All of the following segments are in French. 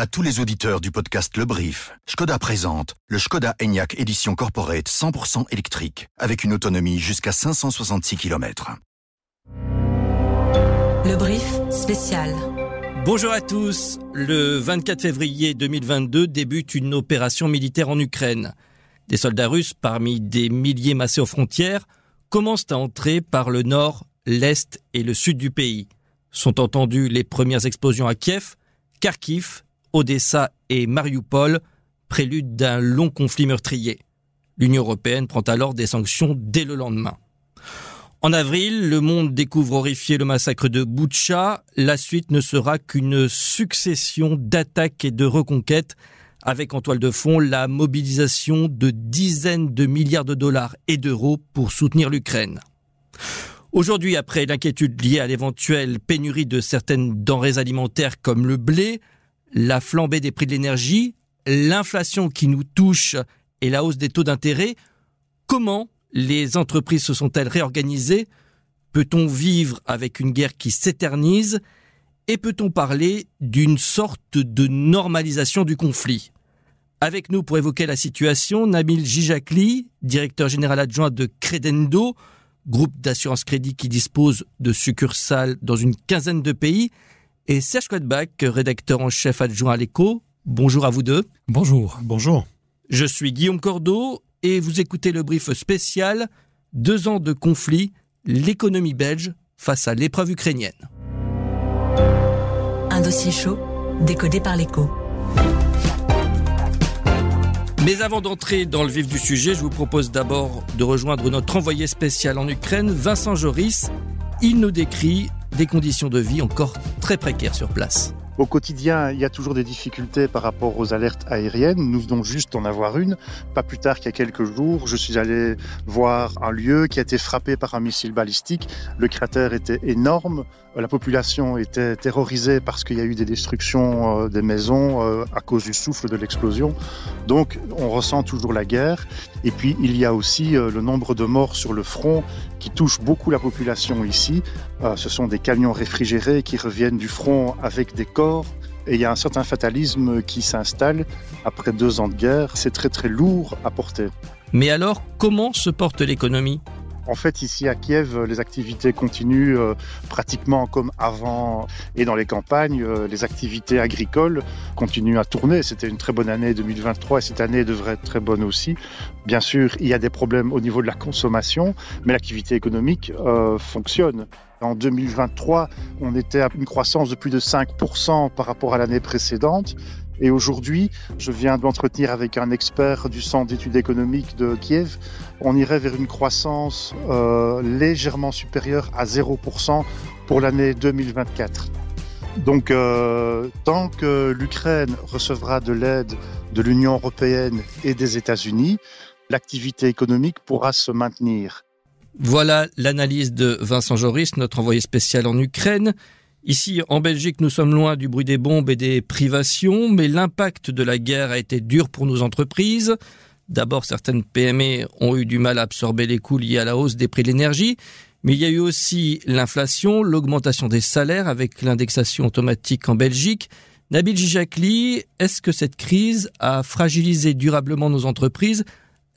À tous les auditeurs du podcast Le Brief, Skoda présente le Skoda Enyaq Édition Corporate 100% électrique, avec une autonomie jusqu'à 566 km. Le Brief spécial. Bonjour à tous. Le 24 février 2022 débute une opération militaire en Ukraine. Des soldats russes, parmi des milliers massés aux frontières, commencent à entrer par le nord, l'est et le sud du pays. Sont entendues les premières explosions à Kiev, Kharkiv, Odessa et Mariupol, prélude d'un long conflit meurtrier. L'Union européenne prend alors des sanctions dès le lendemain. En avril, le monde découvre horrifié le massacre de Boutcha. La suite ne sera qu'une succession d'attaques et de reconquêtes, avec en toile de fond la mobilisation de dizaines de milliards de dollars et d'euros pour soutenir l'Ukraine. Aujourd'hui, après l'inquiétude liée à l'éventuelle pénurie de certaines denrées alimentaires comme le blé, la flambée des prix de l'énergie, l'inflation qui nous touche et la hausse des taux d'intérêt, comment les entreprises se sont-elles réorganisées? Peut-on vivre avec une guerre qui s'éternise Et peut-on parler d'une sorte de normalisation du conflit? Avec nous pour évoquer la situation, Nabil Jijakli, directeur général adjoint de Credendo, groupe d'assurance crédit qui dispose de succursales dans une quinzaine de pays, et Serge Quadbach, rédacteur en chef adjoint à l'écho. Bonjour à vous deux. Bonjour. Bonjour. Je suis Guillaume Cordeau et vous écoutez le brief spécial Deux ans de conflit, l'économie belge face à l'épreuve ukrainienne. Un dossier chaud, décodé par l'écho. Mais avant d'entrer dans le vif du sujet, je vous propose d'abord de rejoindre notre envoyé spécial en Ukraine, Vincent Joris. Il nous décrit des conditions de vie encore très précaires sur place. Au quotidien, il y a toujours des difficultés par rapport aux alertes aériennes. Nous venons juste d'en avoir une. Pas plus tard qu'il y a quelques jours, je suis allé voir un lieu qui a été frappé par un missile balistique. Le cratère était énorme. La population était terrorisée parce qu'il y a eu des destructions euh, des maisons euh, à cause du souffle de l'explosion. Donc, on ressent toujours la guerre. Et puis, il y a aussi euh, le nombre de morts sur le front touche beaucoup la population ici. Ce sont des camions réfrigérés qui reviennent du front avec des corps et il y a un certain fatalisme qui s'installe après deux ans de guerre. C'est très très lourd à porter. Mais alors, comment se porte l'économie? En fait, ici à Kiev, les activités continuent euh, pratiquement comme avant et dans les campagnes, euh, les activités agricoles continuent à tourner. C'était une très bonne année 2023 et cette année devrait être très bonne aussi. Bien sûr, il y a des problèmes au niveau de la consommation, mais l'activité économique euh, fonctionne. En 2023, on était à une croissance de plus de 5% par rapport à l'année précédente. Et aujourd'hui, je viens de m'entretenir avec un expert du Centre d'études économiques de Kiev. On irait vers une croissance euh, légèrement supérieure à 0% pour l'année 2024. Donc, euh, tant que l'Ukraine recevra de l'aide de l'Union européenne et des États-Unis, l'activité économique pourra se maintenir. Voilà l'analyse de Vincent Joris, notre envoyé spécial en Ukraine. Ici, en Belgique, nous sommes loin du bruit des bombes et des privations, mais l'impact de la guerre a été dur pour nos entreprises. D'abord, certaines PME ont eu du mal à absorber les coûts liés à la hausse des prix de l'énergie, mais il y a eu aussi l'inflation, l'augmentation des salaires avec l'indexation automatique en Belgique. Nabil Jijakli, est-ce que cette crise a fragilisé durablement nos entreprises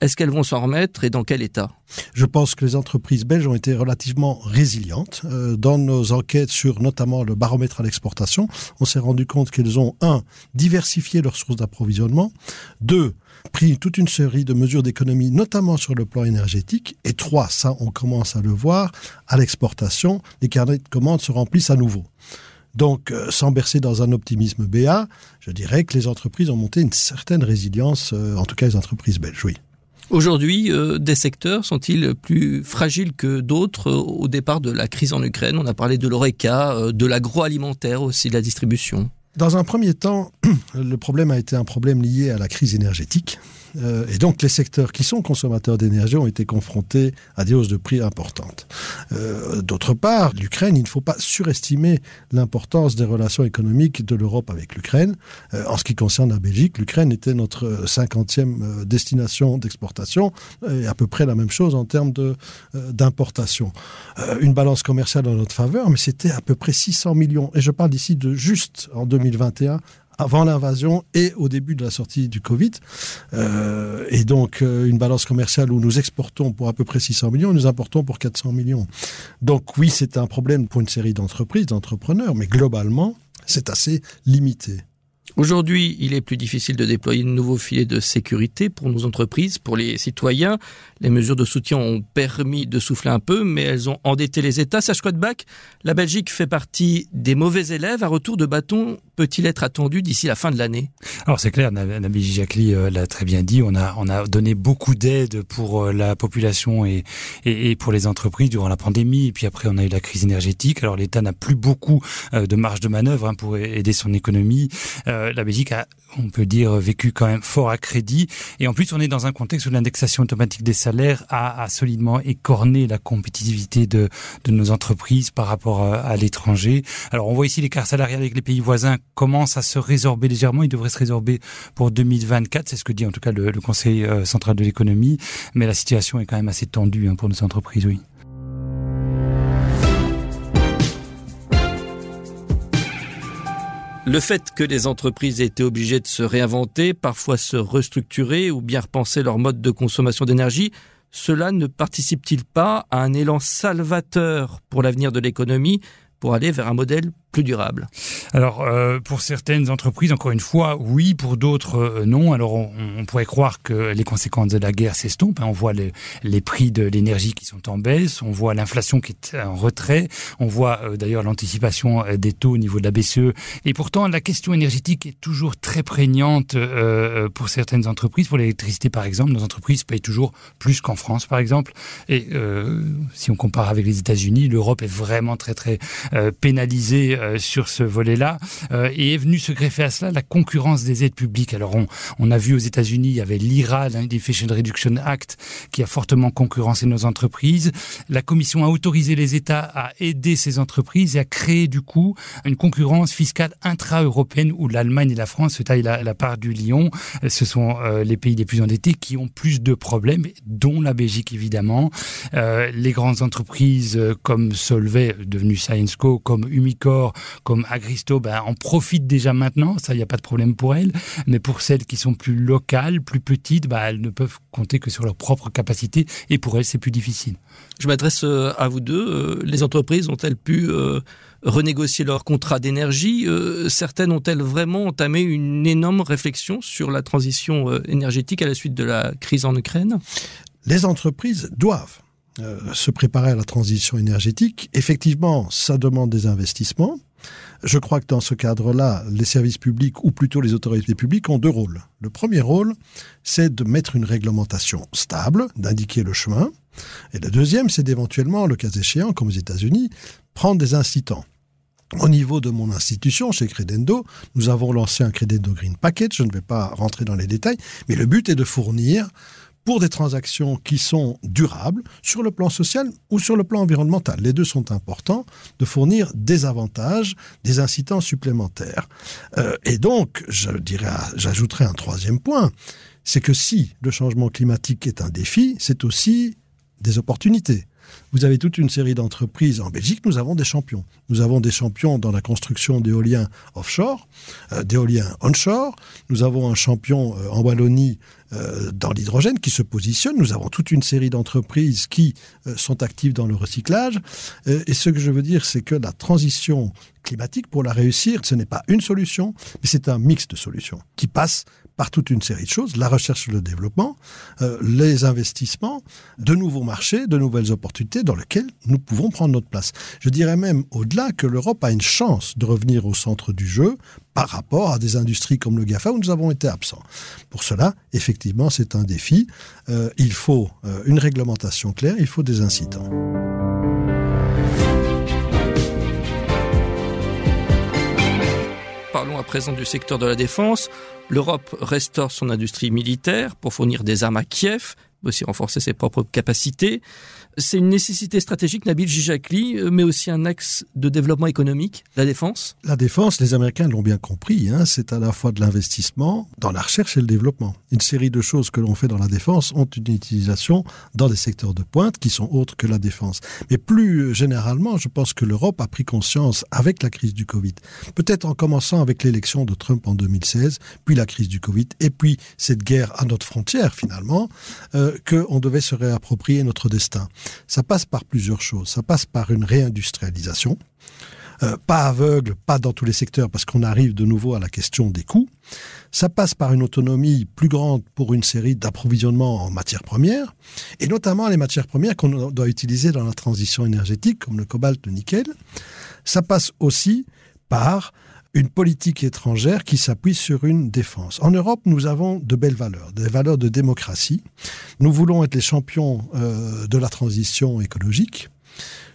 est-ce qu'elles vont s'en remettre et dans quel état? Je pense que les entreprises belges ont été relativement résilientes. Euh, dans nos enquêtes sur notamment le baromètre à l'exportation, on s'est rendu compte qu'elles ont, un, diversifié leurs sources d'approvisionnement, deux, pris toute une série de mesures d'économie, notamment sur le plan énergétique, et trois, ça on commence à le voir, à l'exportation, les carnets de commandes se remplissent à nouveau. Donc, euh, sans bercer dans un optimisme béat, je dirais que les entreprises ont monté une certaine résilience, euh, en tout cas les entreprises belges, oui. Aujourd'hui, euh, des secteurs sont-ils plus fragiles que d'autres euh, au départ de la crise en Ukraine? On a parlé de l'ORECA, euh, de l'agroalimentaire aussi, de la distribution. Dans un premier temps, le problème a été un problème lié à la crise énergétique. Euh, et donc les secteurs qui sont consommateurs d'énergie ont été confrontés à des hausses de prix importantes. Euh, d'autre part, l'Ukraine, il ne faut pas surestimer l'importance des relations économiques de l'Europe avec l'Ukraine. Euh, en ce qui concerne la Belgique, l'Ukraine était notre cinquantième destination d'exportation et à peu près la même chose en termes d'importation. une balance commerciale en notre faveur, mais c'était à peu près 600 millions. Et je parle ici de juste en 2021 avant l'invasion et au début de la sortie du Covid. Euh, et donc, euh, une balance commerciale où nous exportons pour à peu près 600 millions nous importons pour 400 millions. Donc oui, c'est un problème pour une série d'entreprises, d'entrepreneurs, mais globalement, c'est assez limité. Aujourd'hui, il est plus difficile de déployer de nouveaux filets de sécurité pour nos entreprises, pour les citoyens. Les mesures de soutien ont permis de souffler un peu, mais elles ont endetté les États. Sache quoi de La Belgique fait partie des mauvais élèves. Un retour de bâton peut-il être attendu d'ici la fin de l'année? Alors c'est clair, Nabil Jacqueline euh, l'a très bien dit. On a, on a donné beaucoup d'aide pour euh, la population et, pour les entreprises durant la pandémie. Et puis après, on a eu la crise énergétique. Alors l'État n'a plus beaucoup euh, de marge de manœuvre hein, pour aider son économie. La Belgique a, on peut dire, vécu quand même fort à crédit. Et en plus, on est dans un contexte où l'indexation automatique des salaires a, solidement écorné la compétitivité de, de nos entreprises par rapport à, à l'étranger. Alors, on voit ici l'écart salarial avec les pays voisins commence à se résorber légèrement. Il devrait se résorber pour 2024. C'est ce que dit en tout cas le, le Conseil euh, central de l'économie. Mais la situation est quand même assez tendue hein, pour nos entreprises, oui. Le fait que les entreprises aient été obligées de se réinventer, parfois se restructurer ou bien repenser leur mode de consommation d'énergie, cela ne participe-t-il pas à un élan salvateur pour l'avenir de l'économie pour aller vers un modèle plus durable Alors, euh, pour certaines entreprises, encore une fois, oui, pour d'autres, euh, non. Alors, on, pourrait croire que les conséquences de la guerre s'estompent. Hein. On voit les, prix de l'énergie qui sont en baisse, on voit l'inflation qui est en retrait, on voit euh, d'ailleurs l'anticipation euh, des taux au niveau de la BCE. Et pourtant, la question énergétique est toujours très prégnante pour certaines entreprises. Pour l'électricité, par exemple, nos entreprises payent toujours plus qu'en France, par exemple. Et si on compare avec les États-Unis, l'Europe est vraiment très, très pénalisée euh, sur ce volet-là. Euh, et est venu se greffer à cela la concurrence des aides publiques. Alors on, on a vu aux États-Unis, il y avait l'IRA, l'Inflation Reduction Act, qui a fortement concurrencé nos entreprises. La Commission a autorisé les États à aider ces entreprises et à créer du coup une concurrence fiscale intra-européenne où l'Allemagne et la France se taillent la, part du lion. Ce sont euh, les pays les plus endettés qui ont plus de problèmes, dont la Belgique évidemment. Euh, les grandes entreprises euh, comme Solvay, devenu Sciencco, comme Umicore, comme Agristo ben, en profitent déjà maintenant, ça il n'y a pas de problème pour elles, mais pour celles qui sont plus locales, plus petites, ben, elles ne peuvent compter que sur leur propre capacité. Et pour elles c'est plus difficile. Je m'adresse euh, à vous deux. Euh, les entreprises ont-elles pu euh, renégocier leur contrat d'énergie? Certaines ont-elles vraiment entamé une énorme réflexion sur la transition énergétique à la suite de la crise en Ukraine? Les entreprises doivent euh, se préparer à la transition énergétique. Effectivement, ça demande des investissements. Je crois que dans ce cadre-là, les services publics, ou plutôt les autorités publiques, ont deux rôles. Le premier rôle, c'est de mettre une réglementation stable, d'indiquer le chemin. Et le deuxième, c'est d'éventuellement, le cas échéant, comme aux États-Unis, prendre des incitants. Au niveau de mon institution, chez Credendo, nous avons lancé un Credendo Green Package. Je ne vais pas rentrer dans les détails, mais le but est de fournir pour des transactions qui sont durables sur le plan social ou sur le plan environnemental. Les deux sont importants de fournir des avantages, des incitants supplémentaires. Euh, et donc, j'ajouterai un troisième point, c'est que si le changement climatique est un défi, c'est aussi des opportunités. Vous avez toute une série d'entreprises en Belgique, nous avons des champions. Nous avons des champions dans la construction d'éoliens offshore, euh, d'éoliens onshore. Nous avons un champion euh, en Wallonie euh, dans l'hydrogène qui se positionne. Nous avons toute une série d'entreprises qui sont actives dans le recyclage. Et ce que je veux dire, c'est que la transition climatique, pour la réussir, ce n'est pas une solution, mais c'est un mix de solutions qui passe par toute une série de choses, la recherche et le développement, euh, les investissements, de nouveaux marchés, de nouvelles opportunités dans lesquelles nous pouvons prendre notre place. Je dirais même au-delà que l'Europe a une chance de revenir au centre du jeu par rapport à des industries comme le GAFA où nous avons été absents. Pour cela, effectivement, c'est un défi. Euh, il faut euh, une réglementation claire, il faut des incitants. Parlons à présent du secteur de la défense. L'Europe restaure son industrie militaire pour fournir des armes à Kiev, aussi renforcer ses propres capacités. C'est une nécessité stratégique, Nabil Gijakli, euh, mais aussi un axe de développement économique, la défense La défense, les Américains l'ont bien compris, hein, c'est à la fois de l'investissement dans la recherche et le développement. Une série de choses que l'on fait dans la défense ont une utilisation dans des secteurs de pointe qui sont autres que la défense. Mais plus généralement, je pense que l'Europe a pris conscience avec la crise du Covid, peut-être en commençant avec l'élection de Trump en 2016, puis la crise du Covid, et puis cette guerre à notre frontière finalement, euh, qu'on devait se réapproprier notre destin. Ça passe par plusieurs choses. Ça passe par une réindustrialisation, euh, pas aveugle, pas dans tous les secteurs, parce qu'on arrive de nouveau à la question des coûts. Ça passe par une autonomie plus grande pour une série d'approvisionnements en matières premières, et notamment les matières premières qu'on doit utiliser dans la transition énergétique, comme le cobalt, le nickel. Ça passe aussi par une politique étrangère qui s'appuie sur une défense. En Europe, nous avons de belles valeurs, des valeurs de démocratie. Nous voulons être les champions euh, de la transition écologique.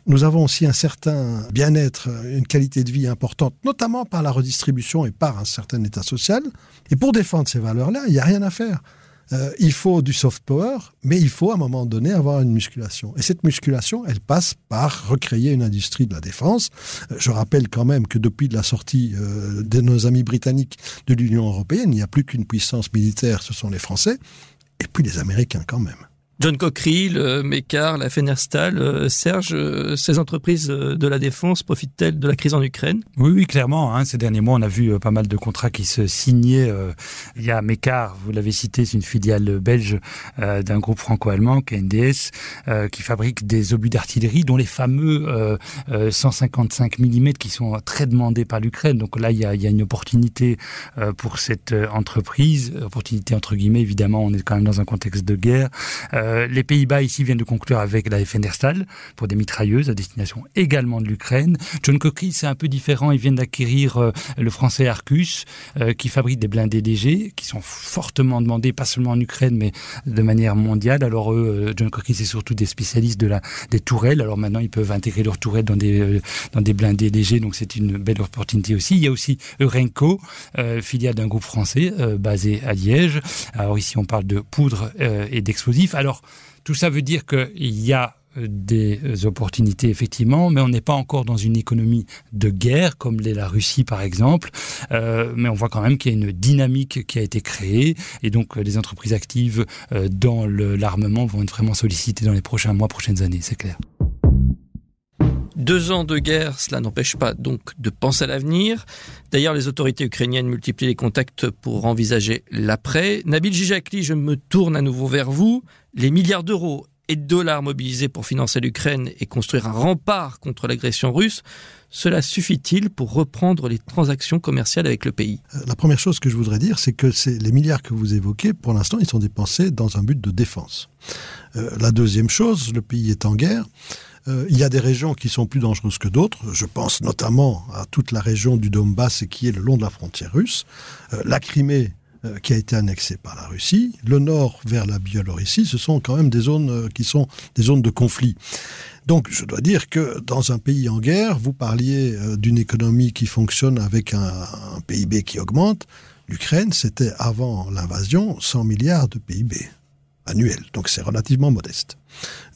Nous avons aussi un certain bien-être, une qualité de vie importante, notamment par la redistribution et par un certain état social. Et pour défendre ces valeurs-là, il n'y a rien à faire. Euh, il faut du soft power, mais il faut à un moment donné avoir une musculation. Et cette musculation, elle passe par recréer une industrie de la défense. Euh, je rappelle quand même que depuis la sortie euh, de nos amis britanniques de l'Union européenne, il n'y a plus qu'une puissance militaire, ce sont les Français, et puis les Américains quand même. John Cockerill, euh, Mécart, la Fenerstal, euh, Serge, euh, ces entreprises de la défense profitent-elles de la crise en Ukraine? Oui, oui, clairement. Hein, ces derniers mois, on a vu pas mal de contrats qui se signaient. il y a Mécart, vous l'avez cité, c'est une filiale belge d'un groupe franco-allemand, KNDS, qui fabrique des obus d'artillerie, dont les fameux 155 mm qui sont très demandés par l'Ukraine. Donc là, il y, a, il y a une opportunité pour cette entreprise, opportunité entre guillemets, évidemment, on est quand même dans un contexte de guerre. Euh, les Pays-Bas ici viennent de conclure avec la Fenerstal pour des mitrailleuses à destination également de l'Ukraine. John Cockerill, c'est un peu différent. Ils viennent d'acquérir euh, le français Arcus, euh, qui fabrique des blindés légers, qui sont fortement demandés, pas seulement en Ukraine, mais de manière mondiale. Alors eux, John Cockerill, c'est surtout des spécialistes de la, des tourelles. Alors maintenant, ils peuvent intégrer leurs tourelles dans des, dans des blindés légers, donc c'est une belle opportunité aussi. Il y a aussi Eurenco, filiale d'un groupe français basé à Liège. Alors ici, on parle de poudre et d'explosifs. Alors, tout ça veut dire qu'il y a euh, des opportunités effectivement, mais on n'est pas encore dans une économie de guerre comme l'est la Russie par exemple. Euh, mais on voit quand même qu'il y a une dynamique qui a été créée et donc euh, les entreprises actives dans l'armement vont être vraiment sollicitées dans les prochains mois, prochaines années, c'est clair. Deux ans de guerre, cela n'empêche pas donc de penser à l'avenir. D'ailleurs, les autorités ukrainiennes multiplient les contacts pour envisager l'après. Nabil Jijakli, je me tourne à nouveau vers vous. Les milliards d'euros et de dollars mobilisés pour financer l'Ukraine et construire un rempart contre l'agression russe, cela suffit-il pour reprendre les transactions commerciales avec le pays? Euh, La première chose que je voudrais dire, c'est que les milliards que vous évoquez, pour l'instant, ils sont dépensés dans un but de défense. Euh, la deuxième chose, le pays est en guerre. Euh, il y a des régions qui sont plus dangereuses que d'autres. Je pense notamment à toute la région du Donbass qui est le long de la frontière russe. La Crimée euh, qui a été annexée par la Russie, le nord vers la Biélorussie, ce sont quand même des zones qui sont des zones de conflit. Donc je dois dire que dans un pays en guerre, vous parliez d'une économie qui fonctionne avec un, PIB qui augmente. L'Ukraine, c'était avant l'invasion 100 milliards de PIB annuel, donc c'est relativement modeste.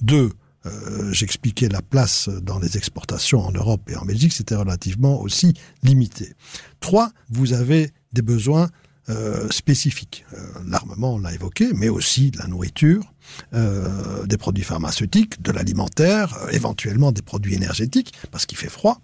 Deux, euh, j'expliquais la place dans les exportations en Europe et en Belgique, c'était relativement aussi limité. Trois, vous avez des besoins euh, spécifiques. Euh, l'armement, on l'a évoqué, mais aussi de la nourriture, euh, des produits pharmaceutiques, de l'alimentaire, euh, éventuellement des produits énergétiques, parce qu'il fait froid.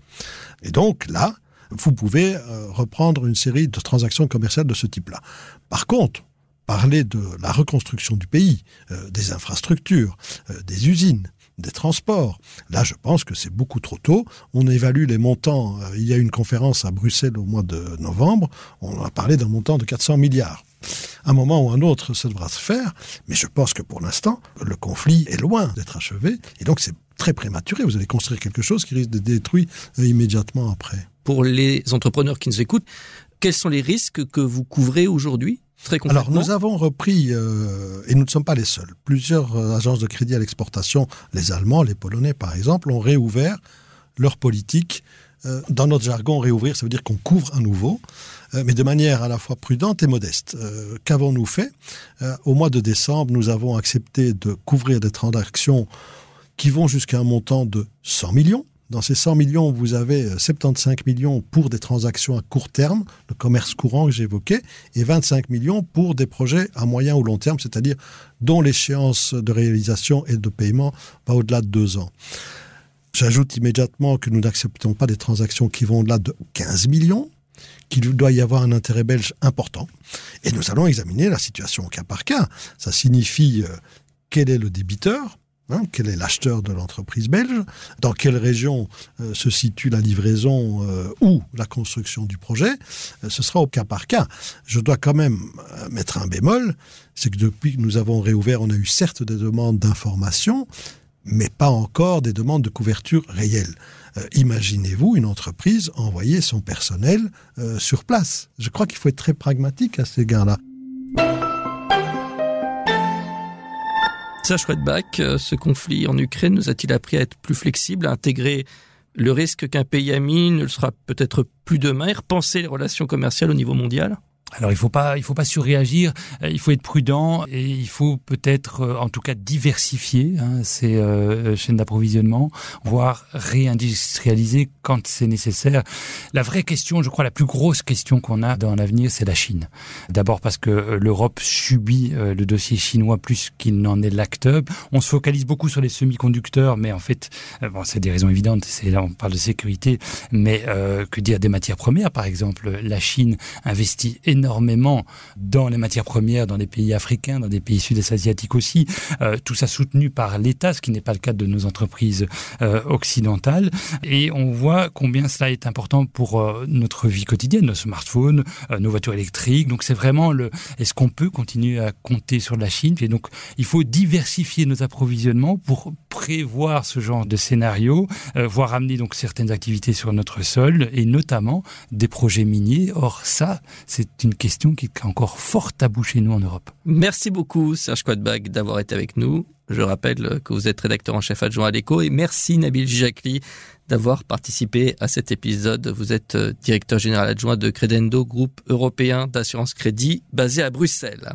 Et donc là, vous pouvez reprendre une série de transactions commerciales de ce type-là. Par contre, parler de la reconstruction du pays, des infrastructures, des usines, des transports. Là, je pense que c'est beaucoup trop tôt. On évalue les montants. Euh, il y a une conférence à Bruxelles au mois de novembre. On a parlé d'un montant de 400 milliards. Un moment ou un autre, ça devra se faire, mais je pense que pour l'instant, le conflit est loin d'être achevé, et donc c'est très prématuré. Vous allez construire quelque chose qui risque de détruire euh, immédiatement après. Pour les entrepreneurs qui nous écoutent, quels sont les risques que vous couvrez aujourd'hui? Alors nous avons repris, euh, et nous ne sommes pas les seuls, plusieurs euh, agences de crédit à l'exportation, les Allemands, les Polonais par exemple, ont réouvert leur politique. Euh, dans notre jargon, réouvrir, ça veut dire qu'on couvre à nouveau euh, mais de manière à la fois prudente et modeste. Qu'avons-nous fait? Au mois de décembre, nous avons accepté de couvrir des transactions qui vont jusqu'à un montant de 100 millions. Dans ces 100 millions, vous avez 75 millions pour des transactions à court terme, le commerce courant que j'évoquais, et 25 millions pour des projets à moyen ou long terme, c'est-à-dire dont l'échéance de réalisation et de paiement va au-delà de deux ans. J'ajoute immédiatement que nous n'acceptons pas des transactions qui vont au-delà de 15 millions, qu'il doit y avoir un intérêt belge important. Et nous allons examiner la situation au cas par cas. Ça signifie euh, quel est le débiteur, hein, quel est l'acheteur de l'entreprise belge, dans quelle région euh, se situe la livraison euh, ou la construction du projet? ce sera au cas par cas. Je dois quand même mettre un bémol, c'est que depuis que nous avons réouvert, on a eu certes des demandes d'information, mais pas encore des demandes de couverture réelles. Euh, imaginez-vous une entreprise envoyer son personnel euh, sur place. Je crois qu'il faut être très pragmatique à ces égard-là. Serge Redbach, euh, ce conflit en Ukraine nous a-t-il appris à être plus flexible, à intégrer le risque qu'un pays ami ne le sera peut-être plus demain et repenser les relations commerciales au niveau mondial? Alors il faut pas, il faut pas surréagir. Euh, il faut être prudent et il faut peut-être, euh, en tout cas, diversifier hein, ces euh, chaînes d'approvisionnement, voire réindustrialiser quand c'est nécessaire. La vraie question, je crois, la plus grosse question qu'on a dans l'avenir, c'est la Chine. D'abord parce que l'Europe subit le dossier chinois plus qu'il n'en est l'acteur. On se focalise beaucoup sur les semi-conducteurs, mais en fait, bon, c'est des raisons évidentes. C'est là, on parle de sécurité, mais que dire des matières premières, par exemple, la Chine investit énormément énormément dans les matières premières, dans des pays africains, dans des pays sud-est asiatiques aussi. Euh, tout ça soutenu par l'État, ce qui n'est pas le cas de nos entreprises euh, occidentales. Et on voit combien cela est important pour euh, notre vie quotidienne, nos smartphones, nos voitures électriques. Donc c'est vraiment le. Est-ce qu'on peut continuer à compter sur la Chine? Et donc il faut diversifier nos approvisionnements pour prévoir ce genre de scénario, voire amener donc certaines activités sur notre sol et notamment des projets miniers. Or ça, c'est une question qui est encore fort tabou chez nous en Europe. Merci beaucoup Serge Quadbag d'avoir été avec nous. Je rappelle que vous êtes rédacteur en chef adjoint à l'écho et merci Nabil Jacli d'avoir participé à cet épisode. Vous êtes euh, directeur général adjoint de Credendo, groupe européen d'assurance crédit basé à Bruxelles.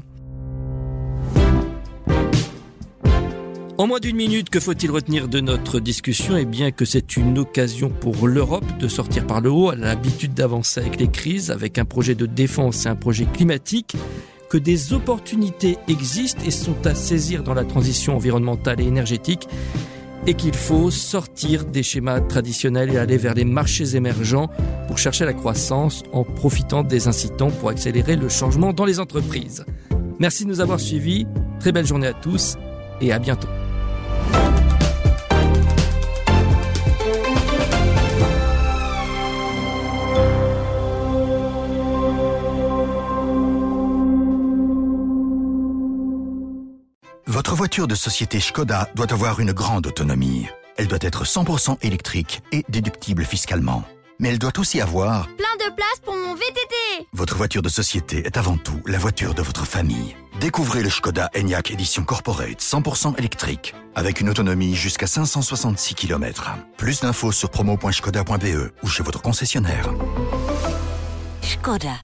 En moins d'une minute, que faut-il retenir de notre discussion? Eh bien que c'est une occasion pour l'Europe de sortir par le haut. Elle a l'habitude d'avancer avec les crises, avec un projet de défense et un projet climatique que des opportunités existent et sont à saisir dans la transition environnementale et énergétique et qu'il faut sortir des schémas traditionnels et aller vers les marchés émergents pour chercher la croissance en profitant des incitants pour accélérer le changement dans les entreprises. Merci de nous avoir suivis, très belle journée à tous et à bientôt. Voiture de société Skoda doit avoir une grande autonomie. Elle doit être 100% électrique et déductible fiscalement. Mais elle doit aussi avoir... Plein de place pour mon VTT Votre voiture de société est avant tout la voiture de votre famille. Découvrez le Skoda Enyaq Edition Corporate 100% électrique avec une autonomie jusqu'à 566 km. Plus d'infos sur promo.skoda.be ou chez votre concessionnaire. Skoda.